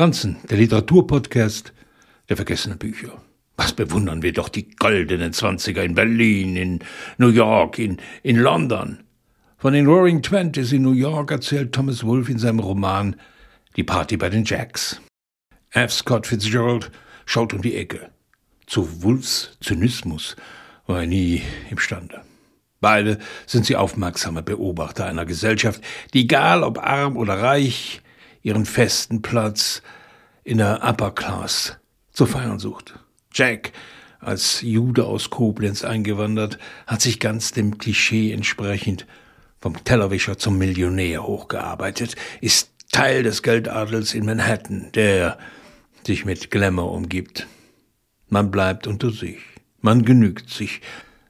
Franzen, der Literaturpodcast der vergessenen Bücher. Was bewundern wir doch die goldenen Zwanziger in Berlin, in New York, in, in London. Von den Roaring Twenties in New York erzählt Thomas Wolfe in seinem Roman Die Party bei den Jacks. F. Scott Fitzgerald schaut um die Ecke. Zu Wolfs Zynismus war er nie imstande. Beide sind sie aufmerksame Beobachter einer Gesellschaft, die egal ob arm oder reich, ihren festen Platz in der Upper Class zu feiern sucht. Jack, als Jude aus Koblenz eingewandert, hat sich ganz dem Klischee entsprechend vom Tellerwischer zum Millionär hochgearbeitet, ist Teil des Geldadels in Manhattan, der sich mit Glamour umgibt. Man bleibt unter sich, man genügt sich,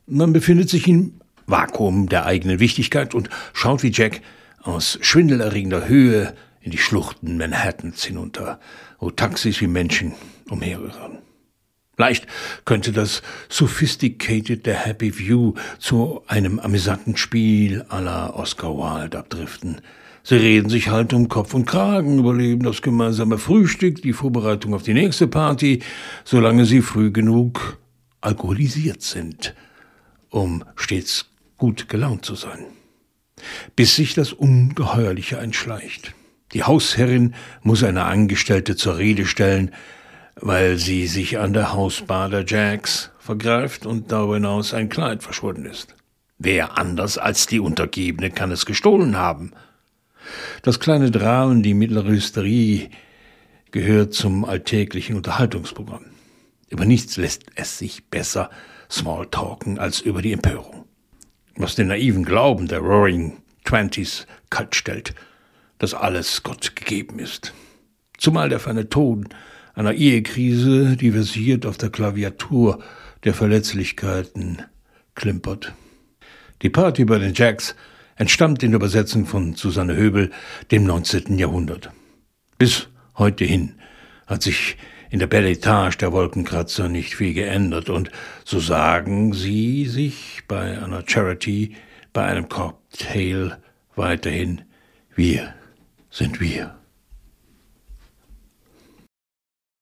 man befindet sich im Vakuum der eigenen Wichtigkeit und schaut wie Jack aus schwindelerregender Höhe in die Schluchten Manhattans hinunter, wo Taxis wie Menschen umherirren. Leicht könnte das Sophisticated der Happy View zu einem amüsanten Spiel la Oscar Wilde abdriften. Sie reden sich halt um Kopf und Kragen, überleben das gemeinsame Frühstück, die Vorbereitung auf die nächste Party, solange sie früh genug alkoholisiert sind, um stets gut gelaunt zu sein. Bis sich das Ungeheuerliche einschleicht. Die Hausherrin muss eine Angestellte zur Rede stellen, weil sie sich an der Hausbar der Jacks vergreift und darüber hinaus ein Kleid verschwunden ist. Wer anders als die Untergebene kann es gestohlen haben? Das kleine Dramen, die mittlere Hysterie, gehört zum alltäglichen Unterhaltungsprogramm. Über nichts lässt es sich besser Smalltalken als über die Empörung. Was den naiven Glauben der Roaring Twenties kalt stellt, dass alles Gott gegeben ist. Zumal der feine Ton einer Ehekrise, die versiert auf der Klaviatur der Verletzlichkeiten klimpert. Die Party bei den Jacks entstammt in der Übersetzung von Susanne Höbel dem 19. Jahrhundert. Bis heute hin hat sich in der Belle Etage der Wolkenkratzer nicht viel geändert und so sagen sie sich bei einer Charity, bei einem Cocktail weiterhin, wir sind wir.